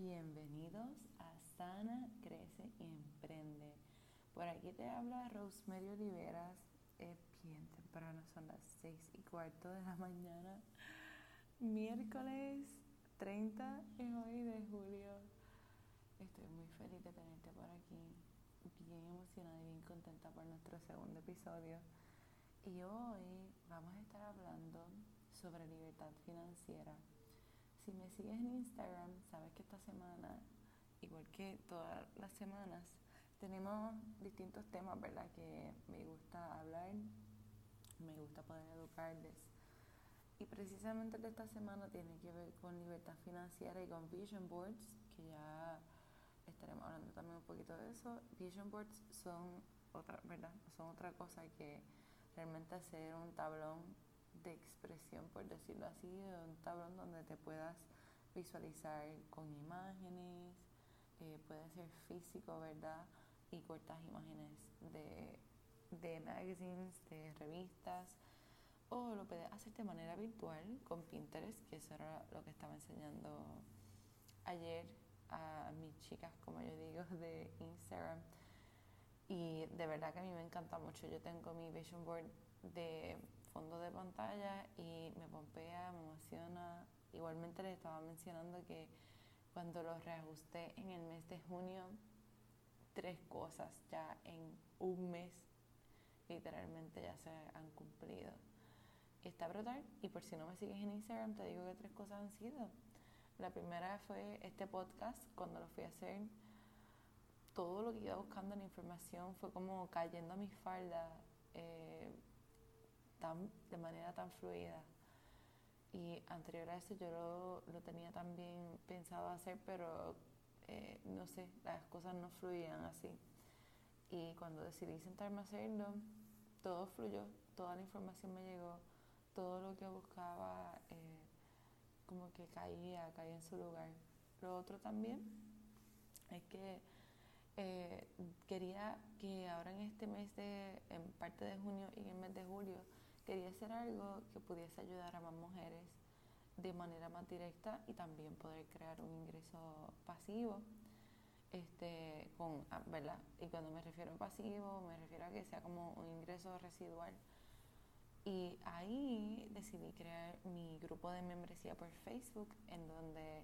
Bienvenidos a Sana, Crece y Emprende. Por aquí te habla Rosemary Oliveras. Es bien temprano, son las seis y cuarto de la mañana. Miércoles 30 es hoy de julio. Estoy muy feliz de tenerte por aquí. Bien emocionada y bien contenta por nuestro segundo episodio. Y hoy vamos a estar hablando sobre libertad financiera si me sigues en Instagram, sabes que esta semana, igual que todas las semanas, tenemos distintos temas, ¿verdad? Que me gusta hablar, me gusta poder educarles. Y precisamente de esta semana tiene que ver con libertad financiera y con vision boards, que ya estaremos hablando también un poquito de eso. Vision boards son otra, ¿verdad? Son otra cosa que realmente hacer un tablón de expresión, por decirlo así, un tablón donde te puedas visualizar con imágenes, eh, puede ser físico, ¿verdad? Y cortas imágenes de, de magazines, de revistas, o lo puedes hacer de manera virtual con Pinterest, que eso era lo que estaba enseñando ayer a mis chicas, como yo digo, de Instagram. Y de verdad que a mí me encanta mucho. Yo tengo mi vision board de fondo de pantalla y me pompea, me emociona. Igualmente les estaba mencionando que cuando lo reajusté en el mes de junio, tres cosas ya en un mes literalmente ya se han cumplido. Está brutal. Y por si no me sigues en Instagram, te digo que tres cosas han sido. La primera fue este podcast, cuando lo fui a hacer, todo lo que iba buscando en información fue como cayendo a mi falda. Eh, de manera tan fluida. Y anterior a eso yo lo, lo tenía también pensado hacer, pero eh, no sé, las cosas no fluían así. Y cuando decidí sentarme a hacerlo, todo fluyó, toda la información me llegó, todo lo que buscaba eh, como que caía, caía en su lugar. Lo otro también es que eh, quería que ahora en este mes de, en parte de junio y en el mes de julio, Quería hacer algo que pudiese ayudar a más mujeres de manera más directa y también poder crear un ingreso pasivo. Este, con, ah, ¿verdad? Y cuando me refiero a pasivo, me refiero a que sea como un ingreso residual. Y ahí decidí crear mi grupo de membresía por Facebook, en donde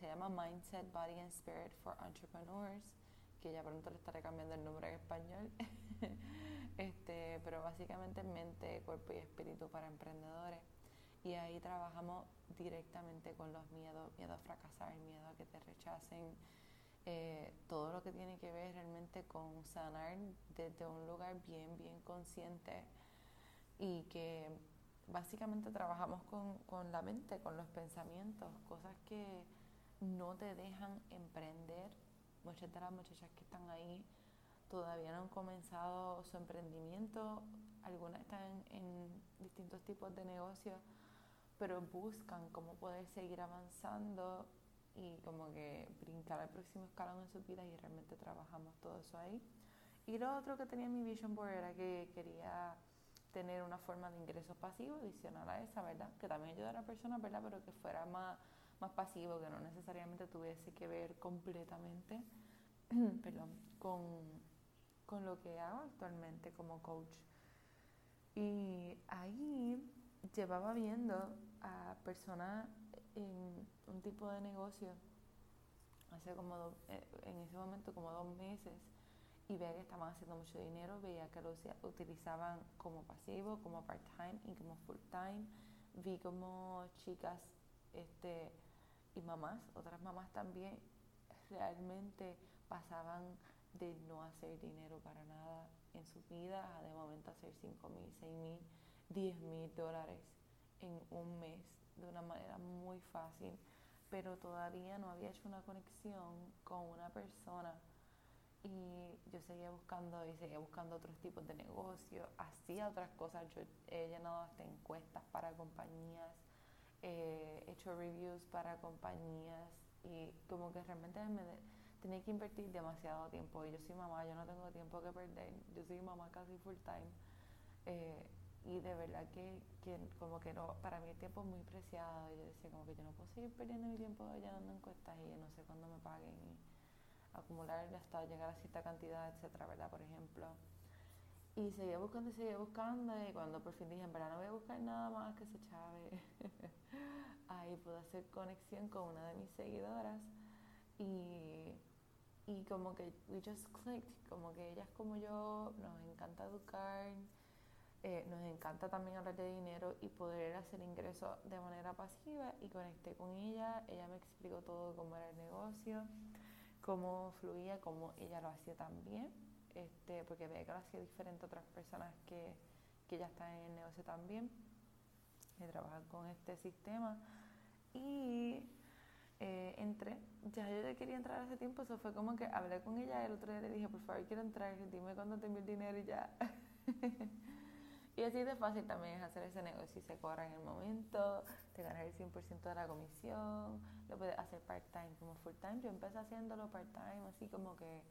se llama Mindset, Body and Spirit for Entrepreneurs que ya pronto le estaré cambiando el nombre en español. este, pero básicamente mente, cuerpo y espíritu para emprendedores. Y ahí trabajamos directamente con los miedos, miedo a fracasar, miedo a que te rechacen, eh, todo lo que tiene que ver realmente con sanar desde un lugar bien, bien consciente y que básicamente trabajamos con, con la mente, con los pensamientos, cosas que no te dejan emprender muchas de las muchachas que están ahí todavía no han comenzado su emprendimiento, algunas están en, distintos tipos de negocios, pero buscan cómo poder seguir avanzando y como que brincar al próximo escalón en sus vidas y realmente trabajamos todo eso ahí. Y lo otro que tenía en mi vision board era que quería tener una forma de ingreso pasivo adicional a esa, ¿verdad? Que también ayudara a personas, ¿verdad? Pero que fuera más más pasivo, que no necesariamente tuviese que ver completamente perdón, con, lo que hago actualmente como coach. Y ahí llevaba viendo a personas en un tipo de negocio hace como eh, en ese momento como dos meses y veía que estaban haciendo mucho dinero, veía que lo utilizaban como pasivo, como part-time y como full-time. Vi como chicas este, y mamás, otras mamás también, realmente pasaban de no hacer dinero para nada en su vida a de momento hacer 5 mil, 6 mil, 10 mil dólares en un mes de una manera muy fácil, pero todavía no había hecho una conexión con una persona. Y yo seguía buscando y seguía buscando otros tipos de negocios, hacía otras cosas, yo he llenado hasta encuestas para compañías he hecho reviews para compañías y como que realmente me tenía que invertir demasiado tiempo. Y yo soy mamá, yo no tengo tiempo que perder. Yo soy mamá casi full time. Eh, y de verdad que, como que no, para mí el tiempo es muy preciado. Y yo decía, como que yo no puedo seguir perdiendo mi tiempo llenando encuestas y no sé cuándo me paguen y acumular hasta llegar a cierta cantidad, etcétera, ¿verdad? Por ejemplo. Y seguía buscando y seguía buscando y cuando por fin dije, en verdad no voy a buscar nada más que se chave, ahí pude hacer conexión con una de mis seguidoras y, y como que we just clicked, como que ellas como yo nos encanta educar, eh, nos encanta también hablar de dinero y poder hacer ingresos de manera pasiva y conecté con ella, ella me explicó todo cómo era el negocio, cómo fluía, cómo ella lo hacía también, este, porque veía que lo hacía diferente a otras personas que, que ya están en el negocio también y trabajan con este sistema y eh, entré, ya yo quería entrar hace tiempo, eso fue como que hablé con ella el otro día le dije, por favor quiero entrar, dime cuándo te envío el dinero y ya. Y así de fácil también es hacer ese negocio y se cobra en el momento, te ganas el 100% de la comisión, lo puedes hacer part-time como full-time. Yo empecé haciéndolo part-time, así como que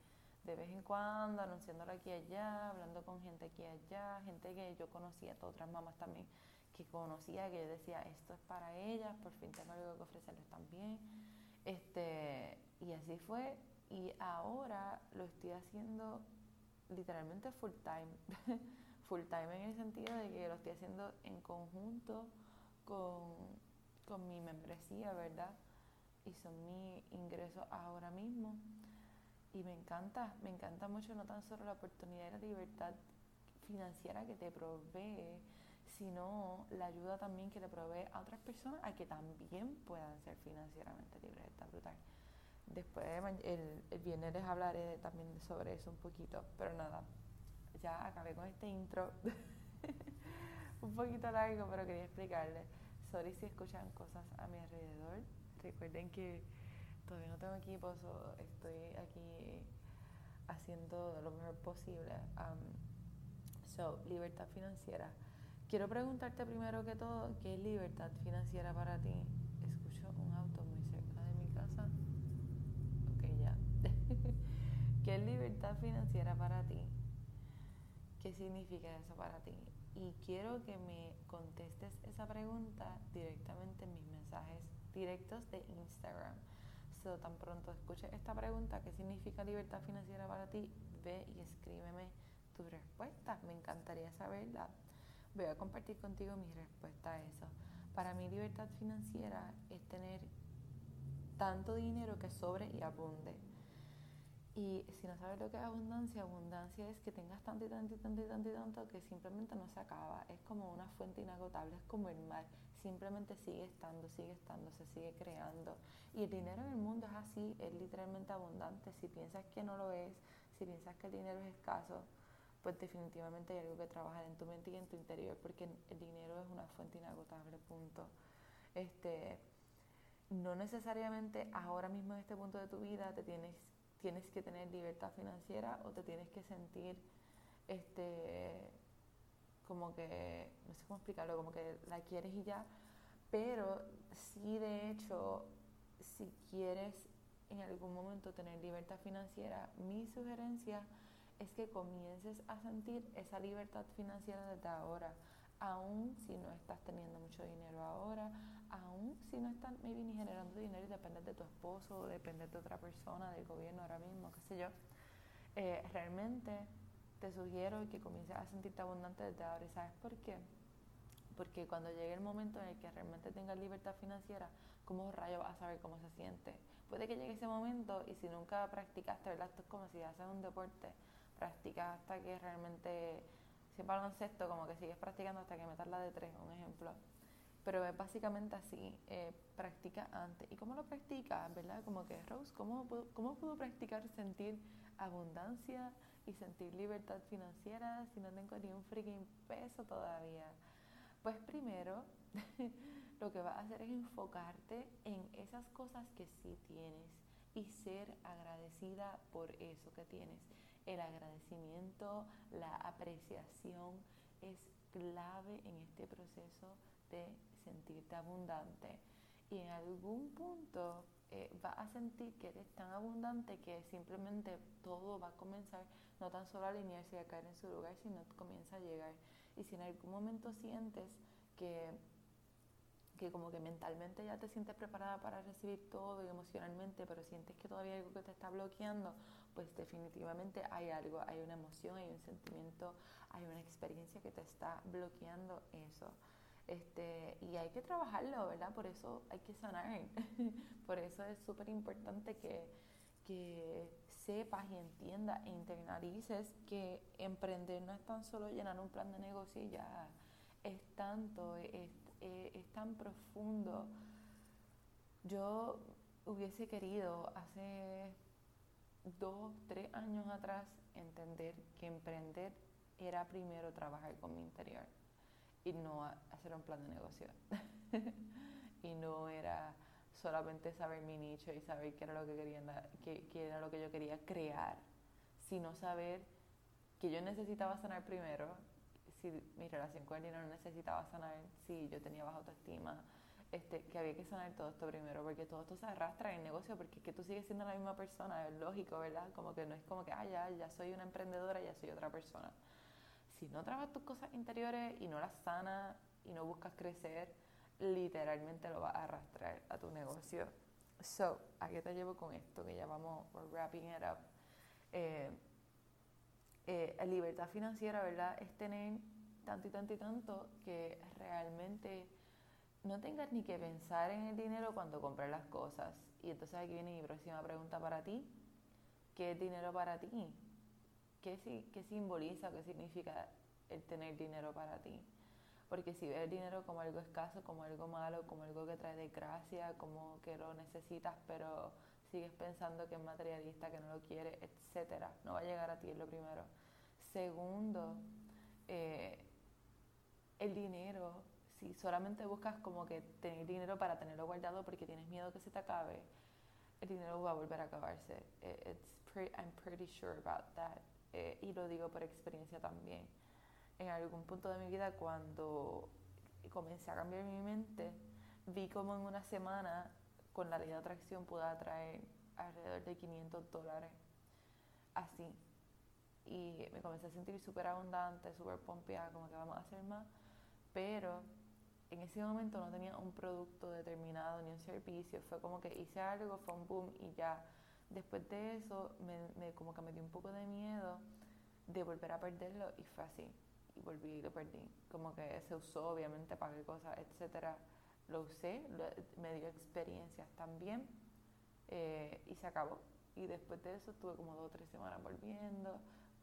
de vez en cuando, anunciándolo aquí y allá, hablando con gente aquí y allá, gente que yo conocía, otras mamás también que conocía, que yo decía, esto es para ellas, por fin tengo algo que ofrecerles también. Este, y así fue, y ahora lo estoy haciendo literalmente full-time. full time en el sentido de que lo estoy haciendo en conjunto con, con mi membresía, ¿verdad? Y son mi ingreso ahora mismo. Y me encanta, me encanta mucho no tan solo la oportunidad y la libertad financiera que te provee, sino la ayuda también que le provee a otras personas a que también puedan ser financieramente libres. Está brutal. Después, el, el viernes les hablaré también sobre eso un poquito, pero nada, ya acabé con este intro. un poquito largo, pero quería explicarles. Sorry si escuchan cosas a mi alrededor. Recuerden que todavía no tengo equipo, estoy aquí haciendo lo mejor posible. so, libertad financiera. Quiero preguntarte primero que todo, ¿qué es libertad financiera para ti? Escucho un auto muy cerca de mi casa. Ok, ya. ¿Qué es libertad financiera para ti? ¿Qué significa eso para ti? Y quiero que me contestes esa pregunta directamente en mis mensajes directos de Instagram. Tan pronto escuches esta pregunta, ¿qué significa libertad financiera para ti? Ve y escríbeme tu respuesta. Me encantaría saberla. Voy a compartir contigo mi respuesta a eso. Para mí libertad financiera es tener tanto dinero que sobre y abunde y si no sabes lo que es abundancia, abundancia es que tengas tanto y tanto y tanto y tanto y tanto que simplemente no se acaba. Es como una fuente inagotable, es como el mar. Simplemente sigue estando, sigue estando, se sigue creando. Y el dinero en el mundo es así, es literalmente abundante. Si piensas que no lo es, si piensas que el dinero es escaso, pues definitivamente hay algo que trabajar en tu mente y en tu interior, porque el dinero es una fuente inagotable, punto. Este, no necesariamente ahora mismo en este punto de tu vida te tienes tienes que tener libertad financiera o te tienes que sentir este como que no sé cómo explicarlo como que la quieres y ya. Pero sí de hecho si quieres en algún momento tener libertad financiera mi sugerencia es que comiences a sentir esa libertad financiera desde ahora aún si no estás teniendo mucho dinero ahora, aún si no estás maybe ni generando dinero y dependes de tu esposo, dependes de otra persona, del gobierno ahora mismo, qué sé yo, eh, realmente te sugiero que comiences a sentirte abundante desde ahora. ¿Y sabes por qué? Porque cuando llegue el momento en el que realmente tengas libertad financiera, ¿cómo rayo vas a saber cómo se siente? Puede que llegue ese momento y si nunca practicaste, ¿verdad? Esto es como si haces un deporte, practicas hasta que realmente si baloncesto, como que sigues practicando hasta que metas la de tres, un ejemplo. Pero es básicamente así, eh, practica antes. ¿Y cómo lo practicas? ¿Verdad? Como que, Rose, ¿cómo, ¿cómo puedo practicar sentir abundancia y sentir libertad financiera si no tengo ni un freaking peso todavía? Pues primero, lo que vas a hacer es enfocarte en esas cosas que sí tienes y ser agradecida por eso que tienes el agradecimiento, la apreciación es clave en este proceso de sentirte abundante. Y en algún punto eh, vas a sentir que eres tan abundante que simplemente todo va a comenzar no tan solo a alinearse y a caer en su lugar, sino comienza a llegar. Y si en algún momento sientes que, que como que mentalmente ya te sientes preparada para recibir todo y emocionalmente, pero sientes que todavía hay algo que te está bloqueando, pues definitivamente hay algo, hay una emoción, hay un sentimiento, hay una experiencia que te está bloqueando eso. Este, y hay que trabajarlo, ¿verdad? Por eso hay que sanar. Por eso es súper importante que, que sepas y entiendas e internalices que emprender no es tan solo llenar un plan de negocio ya, es tanto, es, es, tan profundo. Yo hubiese querido hace dos, tres años atrás entender que emprender era primero trabajar con mi interior y no hacer un plan de negocio. y no era solamente saber mi nicho y saber qué era lo que quería, qué, qué era lo que yo quería crear, sino saber que yo necesitaba sanar primero, si mi relación con el dinero necesitaba sanar, si yo tenía baja autoestima, este, que había que sanar todo esto primero, porque todo esto se arrastra en el negocio, porque es que tú sigues siendo la misma persona, es lógico, ¿verdad? Como que no es como que, ah, ya, ya soy una emprendedora, ya soy otra persona. Si no trabajas tus cosas interiores y no las sanas y no buscas crecer, literalmente lo vas a arrastrar a tu negocio. So, ¿a qué te llevo con esto? Que ya vamos, wrapping it up. Eh, eh, libertad financiera, ¿verdad? Es tener tanto y tanto y tanto que realmente no tengas ni que pensar en el dinero cuando compras las cosas. Y entonces aquí viene mi próxima pregunta para ti. ¿Qué es dinero para ti? ¿Qué, qué simboliza, qué significa el tener dinero para ti? Porque si ves el dinero como algo escaso, como algo malo, como algo que trae desgracia, como que lo necesitas, pero sigues pensando que es materialista, que no lo quiere, etcétera, no va a llegar a ti, es lo primero. Segundo, eh, el dinero, si solamente buscas como que tener dinero para tenerlo guardado porque tienes miedo que se te acabe, el dinero va a volver a acabarse. Eh, it's I'm pretty sure about that. Eh, y lo digo por experiencia también en algún punto de mi vida cuando comencé a cambiar mi mente, vi como en una semana con la ley de atracción pude atraer alrededor de 500 dólares así. Y me comencé a sentir súper abundante, súper pompeada, como que vamos a hacer más. Pero en ese momento no tenía un producto determinado ni un servicio. Fue como que hice algo, fue un boom y ya. Después de eso, me, como que me dio un poco de miedo de volver a perderlo y fue así y volví y lo perdí. Como que se usó, obviamente, para qué cosas, etcétera. Lo usé, me dio experiencias también eh, y se acabó. Y después de eso estuve como dos o tres semanas volviendo,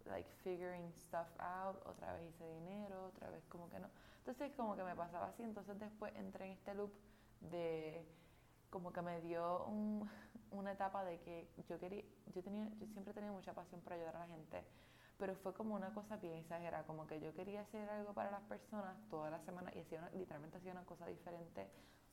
like figuring stuff out, otra vez hice dinero, otra vez como que no. Entonces como que me pasaba así, entonces después entré en este loop de como que me dio un, una etapa de que yo quería, yo tenía, yo siempre tenía mucha pasión por ayudar a la gente pero fue como una cosa bien exagerada, como que yo quería hacer algo para las personas toda la semana y hacía literalmente hacía una cosa diferente,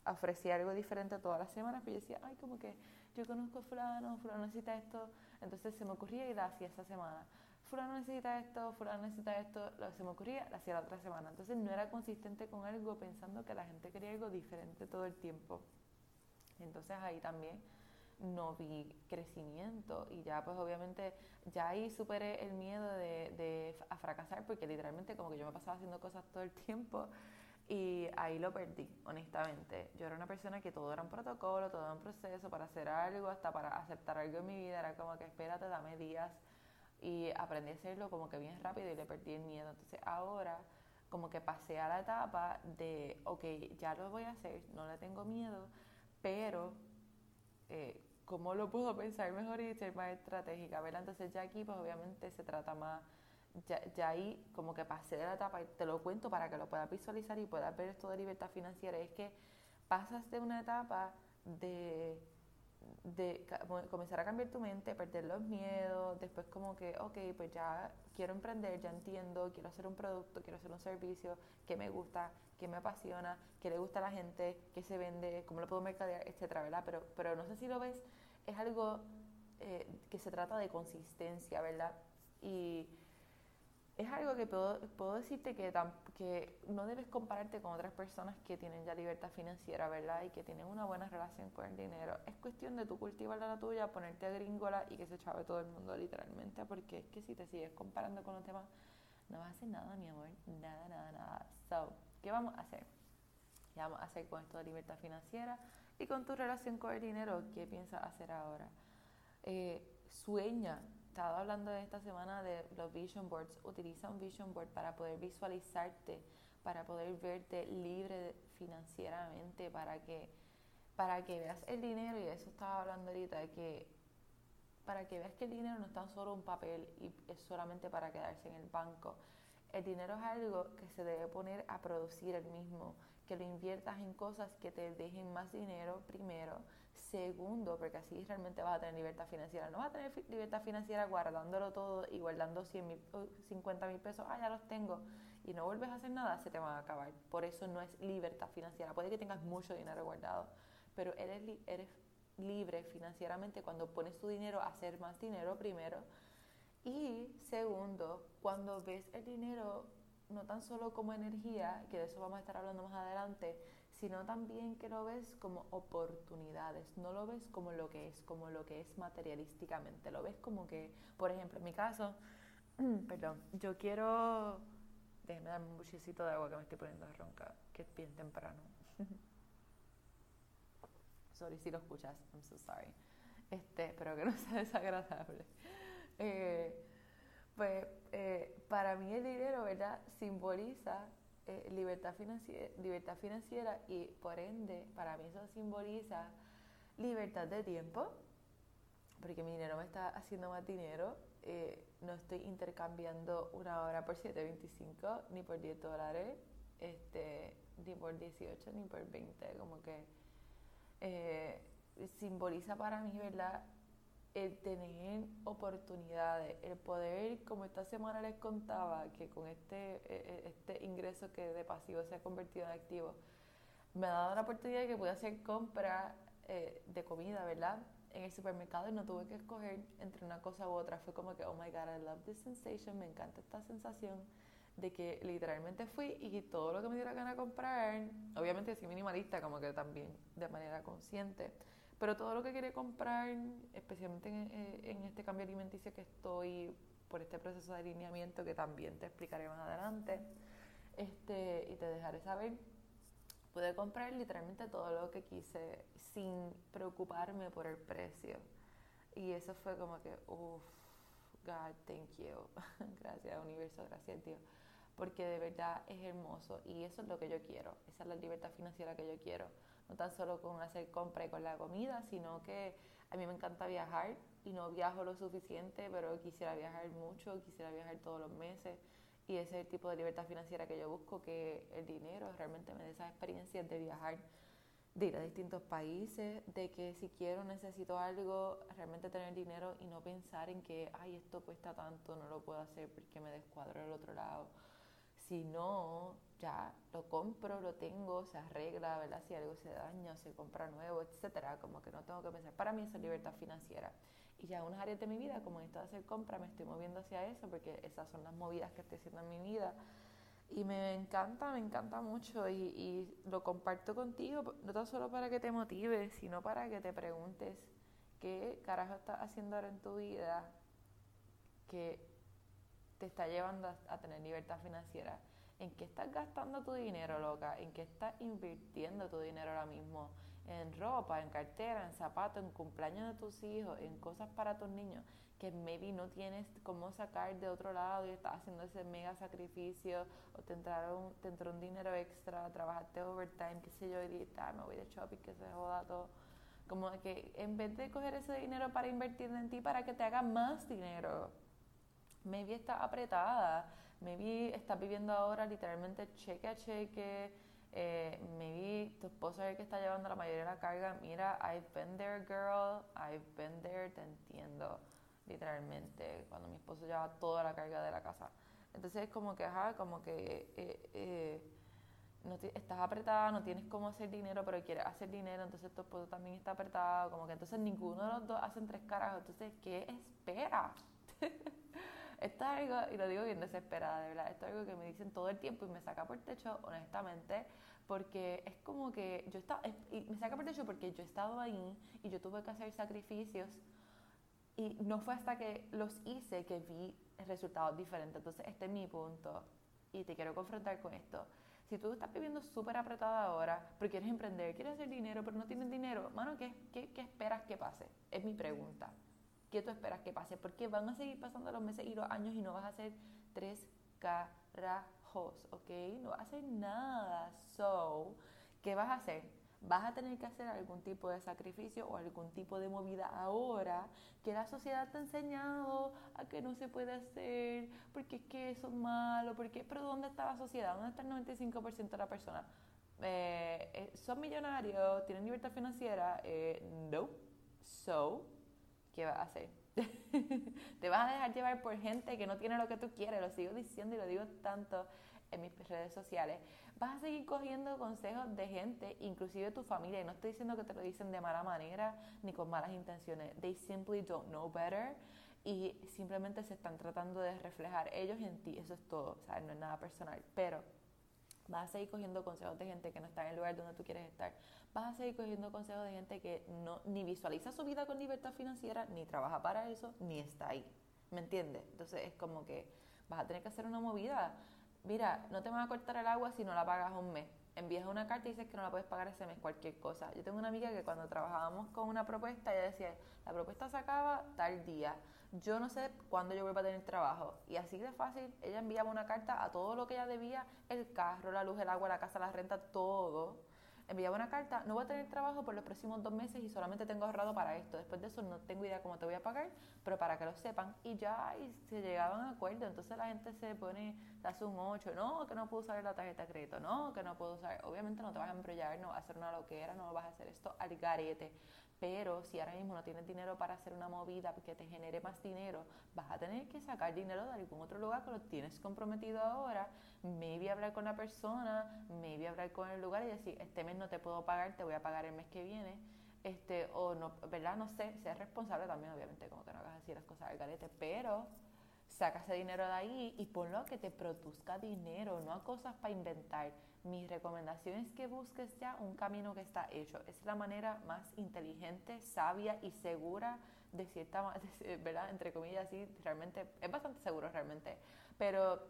ofrecía algo diferente todas las semanas, pero yo decía, ay, como que yo conozco a fulano, fulano necesita esto, entonces se me ocurría y la hacía esa semana. Fulano necesita esto, fulano necesita esto, lo se me ocurría, la hacía la otra semana. Entonces no era consistente con algo pensando que la gente quería algo diferente todo el tiempo. Entonces ahí también no vi crecimiento y ya pues obviamente ya ahí superé el miedo de, de a fracasar porque literalmente como que yo me pasaba haciendo cosas todo el tiempo y ahí lo perdí, honestamente. Yo era una persona que todo era un protocolo, todo era un proceso para hacer algo, hasta para aceptar algo en mi vida, era como que espérate, dame días y aprendí a hacerlo como que bien rápido y le perdí el miedo. Entonces ahora como que pasé a la etapa de, ok, ya lo voy a hacer, no le tengo miedo, pero eh, cómo lo puedo pensar mejor y ser más estratégica, ¿verdad? Entonces ya aquí pues obviamente se trata más, ya, ya, ahí como que pasé de la etapa, y te lo cuento para que lo puedas visualizar y puedas ver esto de libertad financiera, es que pasas de una etapa de de comenzar a cambiar tu mente, perder los miedos, después como que, ok, pues ya quiero emprender, ya entiendo, quiero hacer un producto, quiero hacer un servicio que me gusta, que me apasiona, que le gusta a la gente, que se vende, cómo lo puedo mercadear, etcétera, ¿verdad? Pero, pero no sé si lo ves, es algo eh, que se trata de consistencia, ¿verdad? Y es algo que puedo, puedo decirte que, que no debes compararte con otras personas que tienen ya libertad financiera, ¿verdad? Y que tienen una buena relación con el dinero. Es cuestión de tú cultivar la tuya, ponerte a gringola y que se chave todo el mundo literalmente, porque es que si te sigues comparando con los demás, no vas a hacer nada, mi amor, nada, nada, nada. So, ¿qué vamos a hacer? ¿Qué vamos a hacer con esto de libertad financiera? Y con tu relación con el dinero, ¿qué piensas hacer ahora? Eh, sueña. Estaba hablando esta semana de los vision boards. Utiliza un vision board para poder visualizarte, para poder verte libre financieramente, para que, para que veas el dinero, y eso estaba hablando ahorita, de que para que veas que el dinero no es tan solo un papel y es solamente para quedarse en el banco. El dinero es algo que se debe poner a producir el mismo, que lo inviertas en cosas que te dejen más dinero primero. Segundo, porque así realmente vas a tener libertad financiera. No vas a tener libertad financiera guardándolo todo y guardando 100 mil, 50 mil pesos, ah, ya los tengo, y no vuelves a hacer nada, se te van a acabar. Por eso no es libertad financiera. Puede que tengas mucho dinero guardado, pero eres, eres libre financieramente cuando pones tu dinero a hacer más dinero primero. Y segundo, cuando ves el dinero no tan solo como energía, que de eso vamos a estar hablando más adelante, sino también que lo ves como oportunidades, no lo ves como lo que es, como lo que es materialísticamente, lo ves como que, por ejemplo, en mi caso, perdón, yo quiero, déjeme darme un buchecito de agua que me estoy poniendo ronca, que es bien temprano. sorry si lo escuchas, I'm so sorry. Este, espero que no sea desagradable. Eh, pues eh, para mí el dinero, ¿verdad? Simboliza eh, libertad, financiera, libertad financiera y por ende para mí eso simboliza libertad de tiempo, porque mi dinero me está haciendo más dinero. no estoy intercambiando una hora por 7.25 ni por 10 dólares, este, ni por 18 ni por 20, como que eh, simboliza para mí, ¿verdad? El tener oportunidades, el poder, como esta semana les contaba, que con este, e, e, este ingreso que de pasivo se ha convertido en activo, me ha dado la oportunidad de que pueda hacer compra eh, de comida, ¿verdad? En el supermercado y no tuve que escoger entre una cosa u otra. Fue como que, oh my God, I love this sensation, me encanta esta sensación de que literalmente fui y todo lo que me diera gana comprar, obviamente así minimalista, como que también de manera consciente, pero todo lo que quería comprar, especialmente en, eh, en este cambio alimenticio que estoy por este proceso de alineamiento que también te explicaré más adelante, este, y te dejaré saber, pude comprar literalmente todo lo que quise sin preocuparme por el precio. Y eso fue como que, uff, God, thank you. gracias, universo, gracias, Dios porque de verdad es hermoso y eso es lo que yo quiero, esa es la libertad financiera que yo quiero, no tan solo con hacer compra y con la comida, sino que a mí me encanta viajar y no viajo lo suficiente, pero quisiera viajar mucho, quisiera viajar todos los meses. Y ese es el tipo de libertad financiera que yo busco, que el dinero realmente me dé esas experiencias de viajar, de ir a distintos países, de que si quiero, necesito algo, realmente tener dinero y no pensar en que, ay, esto cuesta tanto, no lo puedo hacer porque me descuadro al otro lado si no, ya lo compro, lo tengo, se arregla, ¿verdad? Si algo se daña, se compra nuevo, etcétera, como que no tengo que pensar. Para mí eso es libertad financiera. Y ya en unas áreas de mi vida, como esto de hacer compra, me estoy moviendo hacia eso, porque esas son las movidas que estoy haciendo en mi vida. Y me encanta, me encanta mucho y, y lo comparto contigo, no tan solo para que te motives, sino para que te preguntes qué carajo estás haciendo ahora en tu vida que te está llevando a, tener libertad financiera. ¿En qué estás gastando tu dinero, loca? ¿En qué estás invirtiendo tu dinero ahora mismo? En ropa, en cartera, en zapatos, en cumpleaños de tus hijos, en cosas para tus niños que maybe no tienes cómo sacar de otro lado y estás haciendo ese mega sacrificio o te, entraron, te entró un dinero extra, trabajaste overtime, qué sé yo, y ah, me voy de shopping, que se joda todo. Como que en vez de coger ese dinero para invertir en ti, para que te haga más dinero maybe está apretada, maybe estás viviendo ahora literalmente cheque a cheque, eh, maybe tu esposo es el que está llevando la mayoría de la carga, mira, I've been there girl, I've been there, te entiendo, literalmente, cuando mi esposo lleva toda la carga de la casa. Entonces es como que, ajá, como que eh, eh, no estás apretada, no tienes cómo hacer dinero, pero quieres hacer dinero, entonces tu esposo también está apretado, como que entonces ninguno de los dos hacen tres carajos, entonces, ¿qué espera? Esto es algo, y lo digo bien desesperada, de verdad, esto es algo que me dicen todo el tiempo y me saca por techo, honestamente, porque es como que yo estaba, y me saca por techo porque yo he estado ahí y yo tuve que hacer sacrificios Y no fue hasta que los hice que vi resultados diferentes. Entonces, este es mi punto. Y te quiero confrontar con esto. Si tú estás viviendo súper apretada ahora, porque quieres emprender, quieres hacer dinero, pero no tienes dinero, mano, ¿qué, qué, qué esperas que pase? Es mi pregunta. ¿Qué tú esperas que pase? Porque van a seguir pasando los meses y los años y no vas a hacer tres carajos, ¿ok? No vas a hacer nada. So, ¿qué vas a hacer? vas a tener que hacer algún tipo de sacrificio o algún tipo de movida ahora que la sociedad te ha enseñado a que no se puede hacer, porque es que eso es malo, porque, pero ¿dónde está la sociedad? ¿Dónde está el 95% de la persona? Eh, eh, ¿Son millonarios? ¿Tienen libertad financiera? Eh, no. So, ¿qué vas a hacer? te vas a dejar llevar por gente que no tiene lo que tú quieres, lo sigo diciendo y lo digo tanto en mis redes sociales, vas a seguir cogiendo consejos de gente, inclusive tu familia, y no estoy diciendo que te lo dicen de mala manera ni con malas intenciones, they simply don't know better y simplemente se están tratando de reflejar ellos en ti, eso es todo, o sea, no es nada personal, pero vas a seguir cogiendo consejos de gente que no está en el lugar donde tú quieres estar, vas a seguir cogiendo consejos de gente que no, ni visualiza su vida con libertad financiera, ni trabaja para eso, ni está ahí, ¿me entiendes? Entonces es como que vas a tener que hacer una movida mira, no te van a cortar el agua si no la pagas un mes. Envías una carta y dices que no la puedes pagar ese mes, cualquier cosa. Yo tengo una amiga que cuando trabajábamos con una propuesta, ella decía, la propuesta se acaba tal día. Yo no sé cuándo yo vuelvo a tener trabajo. Y así de fácil, ella enviaba una carta a todo lo que ella debía, el carro, la luz, el agua, la casa, la renta, todo enviaba una carta, no voy a tener trabajo por los próximos dos meses y solamente tengo ahorrado para esto. Después de eso no tengo idea cómo te voy a pagar, pero para que lo sepan. Y ya y se llegaban a acuerdo. Entonces la gente se pone, te hace un 8, no, que no puedo usar la tarjeta de crédito, no, que no puedo usar. Obviamente no te vas a embrollar, no vas a hacer una loquera, no vas a hacer esto al garete. Pero si ahora mismo no tienes dinero para hacer una movida que te genere más dinero, vas a tener que sacar dinero de algún otro lugar que lo tienes comprometido ahora. Maybe hablar con la persona, maybe hablar con el lugar y decir, este mes no te puedo pagar, te voy a pagar el mes que viene. Este, o no, ¿verdad? No sé, ser responsable también, obviamente, como que no hagas así las cosas al garete, pero saca ese dinero de ahí y ponlo a que te produzca dinero, no a cosas para inventar mi recomendación es que busques ya un camino que está hecho. Es la manera más inteligente, sabia y segura de cierta ¿verdad? Entre comillas, sí, realmente, es bastante seguro realmente. Pero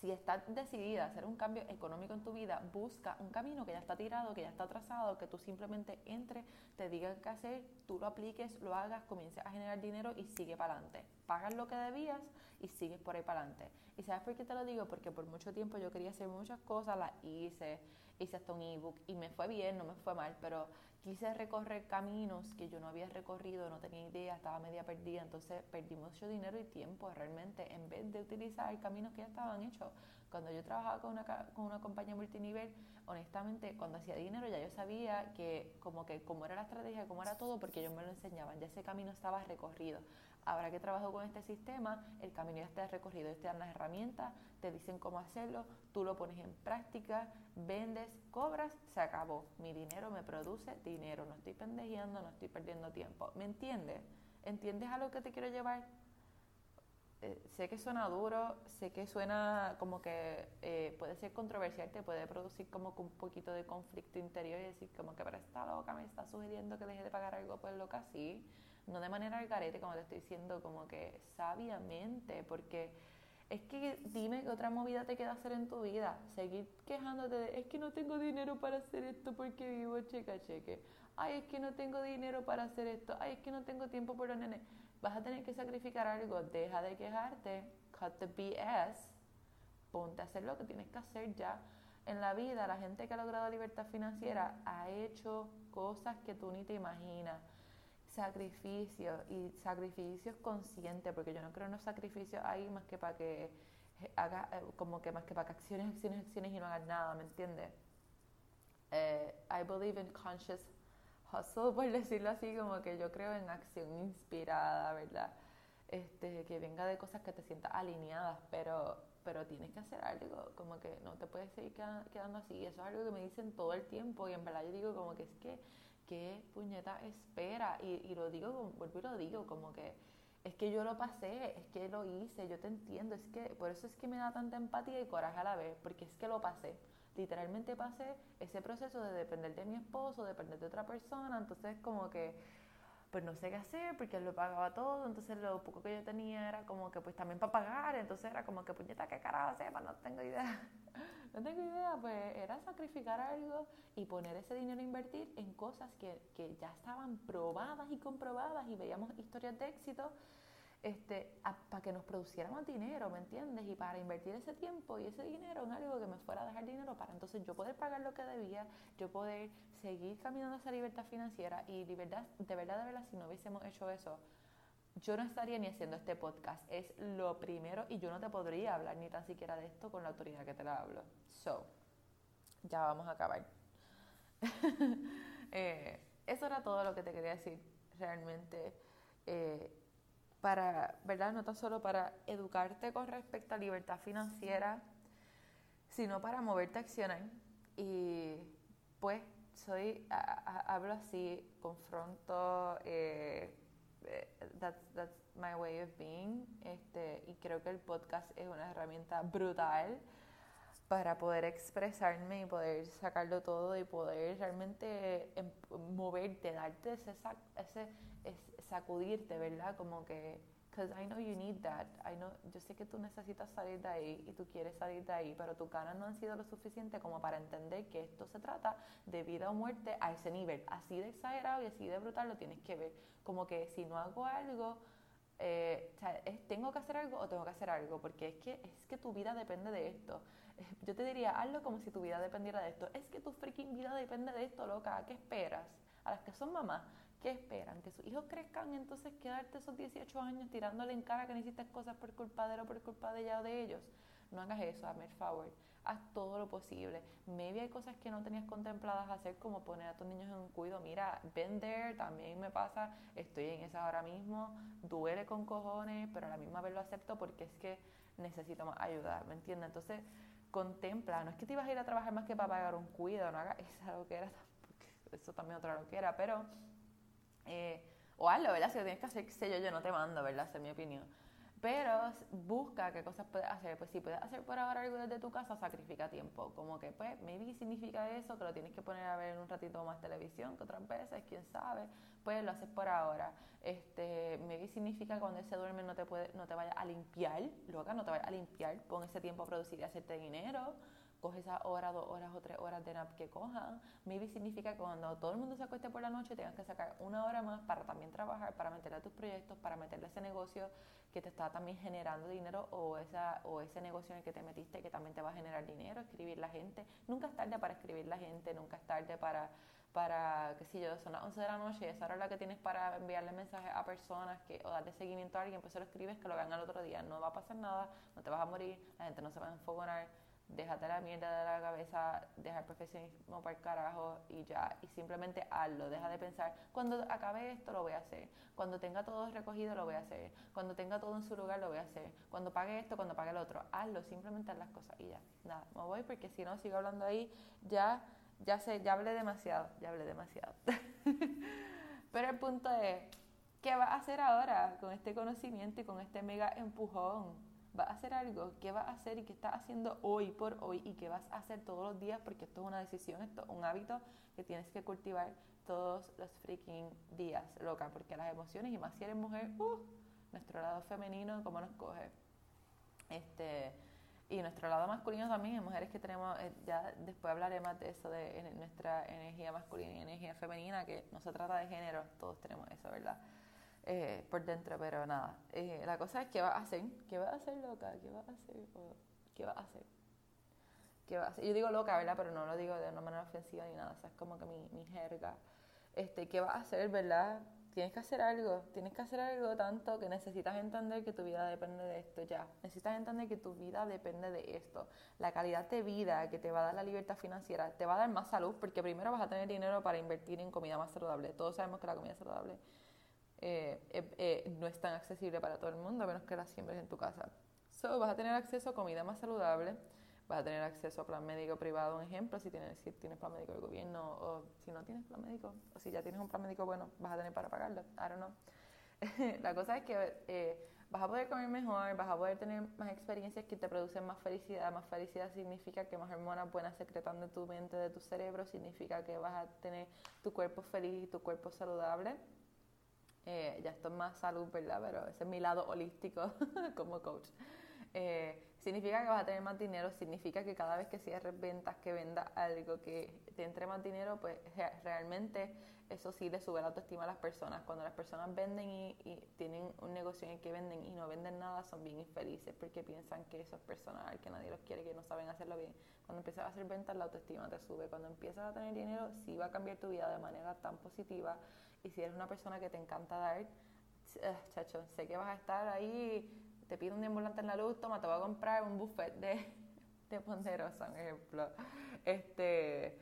si estás decidida a hacer un cambio económico en tu vida, busca un camino que ya está tirado, que ya está trazado, que tú simplemente entre, te digan qué hacer, tú lo apliques, lo hagas, comiences a generar dinero y sigue para adelante. Pagas lo que debías y sigues por ahí para adelante. ¿Y sabes por qué te lo digo? Porque por mucho tiempo yo quería hacer muchas cosas, las hice, hice hasta un ebook y me fue bien, no me fue mal, pero quise recorrer caminos que yo no había recorrido, no tenía idea, estaba media perdida, entonces perdí mucho dinero y tiempo realmente en vez de utilizar caminos que ya estaban hechos. Cuando yo trabajaba con una, con una compañía multinivel, honestamente, cuando hacía dinero ya yo sabía que como que cómo era la estrategia, cómo era todo, porque ellos me lo enseñaban, ya ese camino estaba recorrido. Ahora que trabajo con este sistema, el camino ya está recorrido, te dan las herramientas, te dicen cómo hacerlo, tú lo pones en práctica, vendes, cobras, se acabó. Mi dinero me produce dinero, no estoy pendejeando, no estoy perdiendo tiempo. ¿Me entiendes? ¿Entiendes a lo que te quiero llevar? Eh, sé que suena duro, sé que suena como que eh, puede ser controversial, te puede producir como que un poquito de conflicto interior y decir como que pero esta loca me está sugiriendo que deje de pagar algo por loca, sí no de manera al garete, como te estoy diciendo, como que sabiamente, porque es que dime qué otra movida te queda hacer en tu vida. Seguir quejándote de, es que no tengo dinero para hacer esto porque vivo cheque a cheque. Ay, es que no tengo dinero para hacer esto. Ay, es que no tengo tiempo por los nenes. Vas a tener que sacrificar algo. Deja de quejarte. Cut the BS. Ponte a hacer lo que tienes que hacer ya. En la vida, la gente que ha logrado libertad financiera ha hecho cosas que tú ni te imaginas sacrificio y sacrificios conscientes, porque yo no creo en los sacrificios ahí más que para que haga, eh, como que más que para que acciones, acciones, acciones y no hagas nada, ¿me entiendes? Eh, I believe in conscious hustle, por decirlo así, como que yo creo en acción inspirada, ¿verdad? Este, que venga de cosas que te sientas alineadas, pero, pero tienes que hacer algo, como que no te puedes seguir quedando así. Eso es algo que me dicen todo el tiempo y en verdad yo digo como que es que ¿qué puñeta espera? Y, y lo digo, vuelvo y lo digo, como que es que yo lo pasé, es que lo hice, yo te entiendo, es que por eso es que me da tanta empatía y coraje a la vez, porque es que lo pasé. Literalmente pasé ese proceso de depender de mi esposo, depender de otra persona, entonces como que pues no sé qué hacer porque él lo pagaba todo, entonces lo poco que yo tenía era como que pues también para pagar, entonces era como que puñeta, ¿qué carajo sepa? No tengo idea. No tengo idea, pues era sacrificar algo y poner ese dinero a invertir en cosas que, que ya estaban probadas y comprobadas y veíamos historias de éxito este, para que nos producieran más dinero, ¿me entiendes? Y para invertir ese tiempo y ese dinero en algo que me fuera a dejar dinero para entonces yo poder pagar lo que debía, yo poder seguir caminando hacia libertad financiera y libertad, de verdad, de verdad, si no hubiésemos hecho eso, yo no estaría ni haciendo este podcast. Es lo primero y yo no te podría hablar ni tan siquiera de esto con la autoridad que te la hablo. So, ya vamos a acabar. eh, eso era todo lo que te quería decir realmente. Eh, para, ¿verdad? No tan solo para educarte con respecto a libertad financiera, sino para moverte a accionar. Y pues soy, hablo así, confronto, eh, that's, that's my way of being, este, y creo que el podcast es una herramienta brutal para poder expresarme y poder sacarlo todo y poder realmente em, moverte, darte ese, ese, sacudirte, ¿verdad? Como que, because I know you need that. I know, yo sé que tú necesitas salir de ahí y tú quieres salir de ahí, pero tus ganas no han sido lo suficiente como para entender que esto se trata de vida o muerte a ese nivel. Así de exagerado y así de brutal lo tienes que ver. Como que si no hago algo, eh, o sea, ¿tengo que hacer algo o tengo que hacer algo? Porque es que, es que tu vida depende de esto. Yo te diría, hazlo como si tu vida dependiera de esto. Es que tu freaking vida depende de esto, loca. ¿Qué esperas? A las que son mamás, ¿qué esperan? Que sus hijos crezcan, entonces quedarte esos 18 años tirándole en cara que no hiciste cosas por culpa de él o por culpa de ella o de ellos. No hagas eso, hazme el favor. Haz todo lo posible. Maybe hay cosas que no tenías contempladas hacer, como poner a tus niños en un cuido. Mira, been there, también me pasa, estoy en esa ahora mismo, duele con cojones, pero a la misma vez lo acepto porque es que necesito más ayuda, ¿me entiendes? Entonces, contempla, no es que te ibas a ir a trabajar más que para pagar un cuidado, no hagas esa lo que era, eso también otra lo que era, pero, eh, o hazlo, ¿verdad? Si lo tienes que hacer, qué sé yo, yo no te mando, ¿verdad? Esa es mi opinión. Pero busca qué cosas puedes hacer. Pues si puedes hacer por ahora algo desde tu casa, sacrifica tiempo. Como que, pues, maybe significa eso, que lo tienes que poner a ver un ratito más televisión que otras veces, quién sabe. Pues lo haces por ahora. Este, maybe significa que cuando él se duerme no te, puede, no te vaya a limpiar, loca, no te vaya a limpiar. Pon ese tiempo producir y hacerte dinero coge esa hora, dos horas o tres horas de nap que cojan. Maybe significa que cuando todo el mundo se acueste por la noche tengas que sacar una hora más para también trabajar, para meterle a tus proyectos, para meterle a ese negocio que te está también generando dinero o, esa, o ese negocio en el que te metiste que también te va a generar dinero, escribir la gente. Nunca es tarde para escribir la gente, nunca es tarde para, para qué sé yo, son las 11 de la noche esa hora la que tienes para enviarle mensajes a personas que, o darle seguimiento a alguien, pues se lo escribes que lo vean al otro día. No va a pasar nada, no te vas a morir, la gente no se va a enfogonar déjate la mierda de la cabeza, deja el para el carajo y ya, y simplemente hazlo, deja de pensar, cuando acabe esto lo voy a hacer, cuando tenga todo recogido lo voy a hacer, cuando tenga todo en su lugar lo voy a hacer, cuando pague esto, cuando pague el otro, hazlo, simplemente haz las cosas y ya, nada, me voy porque si no sigo hablando ahí, ya, ya sé, ya hablé demasiado, ya hablé demasiado. Pero el punto es, ¿qué vas a hacer ahora con este conocimiento y con este mega empujón? Vas a hacer algo, qué vas a hacer y qué estás haciendo hoy por hoy y qué vas a hacer todos los días, porque esto es una decisión, esto es un hábito que tienes que cultivar todos los freaking días, loca, porque las emociones, y más si eres mujer, uh, nuestro lado femenino, ¿cómo nos coge? Este, y nuestro lado masculino también, hay mujeres que tenemos, eh, ya después hablaré más de eso, de nuestra energía masculina y energía femenina, que no se trata de género, todos tenemos eso, ¿verdad? Eh, por dentro, pero nada. Eh, la cosa es, ¿qué va a hacer? ¿Qué va a hacer, loca? ¿Qué va a hacer? ¿Qué va a hacer? ¿Qué va a hacer? Yo digo loca, ¿verdad? Pero no lo digo de una manera ofensiva ni nada. O sea, es como que mi, mi jerga. Este, ¿Qué va a hacer, verdad? Tienes que hacer algo. Tienes que hacer algo tanto que necesitas entender que tu vida depende de esto ya. Necesitas entender que tu vida depende de esto. La calidad de vida que te va a dar la libertad financiera te va a dar más salud porque primero vas a tener dinero para invertir en comida más saludable. Todos sabemos que la comida saludable eh, eh, eh, no es tan accesible para todo el mundo, a menos que la siembres en tu casa. So, vas a tener acceso a comida más saludable, vas a tener acceso a plan médico privado, un ejemplo, si tienes, si tienes plan médico del gobierno o si no tienes plan médico, o si ya tienes un plan médico bueno, vas a tener para pagarlo, I don't know. la cosa es que vas a poder comer mejor, vas a poder tener más experiencias que te producen más felicidad. Más felicidad significa que más hormonas buenas secretan de tu mente, de tu cerebro, significa que vas a tener tu cuerpo feliz y tu cuerpo saludable Eh, ya esto es más salud, ¿verdad? Pero ese es mi lado holístico como coach. Eh, significa que vas a tener más dinero, significa que cada vez que cierres ventas, que vendas algo que te entre más dinero, pues realmente eso sí le sube la autoestima a las personas. Cuando las personas venden y, tienen un negocio en el que venden y no venden nada, son bien infelices porque piensan que eso es personal, que nadie los quiere, que no saben hacerlo bien. Cuando empiezas a hacer ventas, la autoestima te sube. Cuando empiezas a tener dinero, sí va a cambiar tu vida de manera tan positiva. Y si eres una persona que te encanta dar, eh, chacho, sé que vas a estar ahí, te pido un ambulante en la luz, toma, te voy a comprar un buffet de, de ponderosa, un ejemplo. Este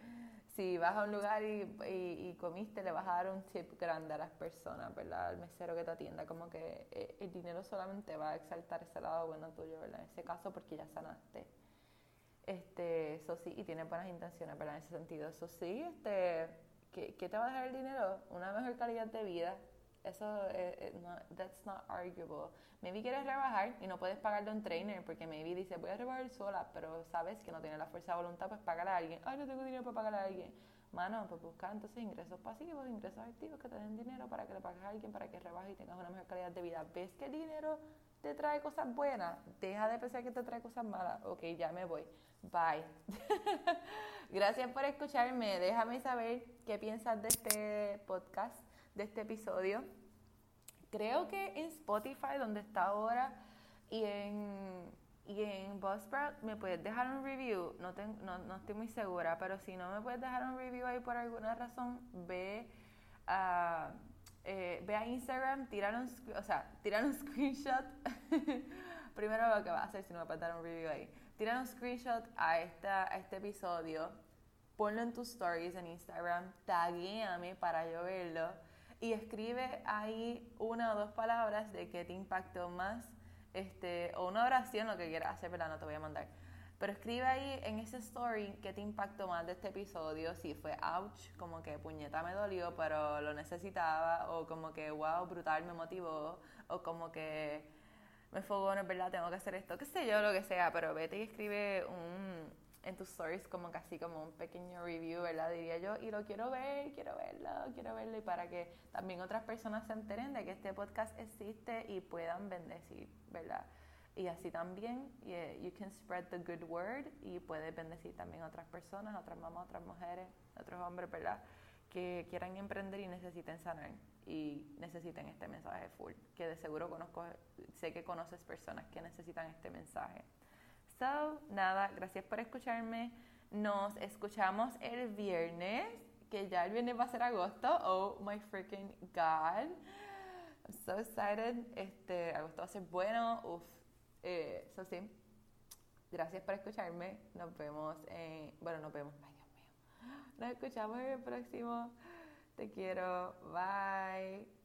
si vas a un lugar y, comiste, le vas a dar un tip grande a las personas, ¿verdad? Al mesero que te atienda, como que eh, el dinero solamente va a exaltar ese lado bueno tuyo, ¿verdad? En ese caso, porque ya sanaste. Este, eso sí, y tienes buenas intenciones, ¿verdad? En ese sentido, eso sí, este, ¿qué, ¿qué, te va a dejar el dinero? Una mejor calidad de vida. Eso, eh, eh, no, that's not arguable. Maybe quieres rebajar y no puedes pagarle a un trainer porque maybe dice voy a rebajar sola, pero sabes que no tienes la fuerza de voluntad, pues pagar a alguien. Ay, no tengo dinero para pagar a alguien. Mano, pues busca entonces ingresos pasivos, ingresos activos que te den dinero para que le pagues a alguien para que rebajes y tengas una mejor calidad de vida. ¿Ves que el dinero te trae cosas buenas? Deja de pensar que te trae cosas malas. Ok, ya me voy. Bye. Gracias por escucharme. Déjame saber qué piensas de este podcast, de este episodio creo que en Spotify, donde está ahora, y en, y en Buzzsprout, me puedes dejar un review. No, no, no, estoy muy segura, pero si no me puedes dejar un review ahí por alguna razón, ve a, eh, ve a Instagram, tirar un, o sea, tirar un screenshot. Primero lo que vas a hacer si no me dar un review ahí. Tira un screenshot a, esta, a este episodio, ponlo en tus stories en Instagram, taguéame para yo verlo y escribe ahí una o dos palabras de qué te impactó más, este, o una oración, lo que quieras hacer, pero no te voy a mandar. Pero escribe ahí en ese story qué te impactó más de este episodio, si fue ouch, como que puñeta me dolió, pero lo necesitaba, o como que wow, brutal, me motivó, o como que me fogó, no es verdad, tengo que hacer esto, qué sé yo, lo que sea, pero vete y escribe un, en tus stories como casi como un pequeño review, ¿verdad? Diría yo, y lo quiero ver, quiero verlo, quiero verlo, y para que también otras personas se enteren de que este podcast existe y puedan bendecir, ¿verdad? Y así también, yeah, you can spread the good word y puedes bendecir también a otras personas, otras mamás, otras mujeres, otros hombres, ¿verdad? Que quieran emprender y necesiten sanar y necesiten este mensaje full, que de seguro conozco, sé que conoces personas que necesitan este mensaje. So, nada, gracias por escucharme. Nos escuchamos el viernes, que ya el viernes va a ser agosto. Oh my freaking God. I'm so excited. Este, agosto va a ser bueno. Uf. Eh, so, sí. Gracias por escucharme. Nos vemos en. Bueno, nos vemos. Ay, Dios mío. Nos escuchamos en el próximo. Te quiero. Bye.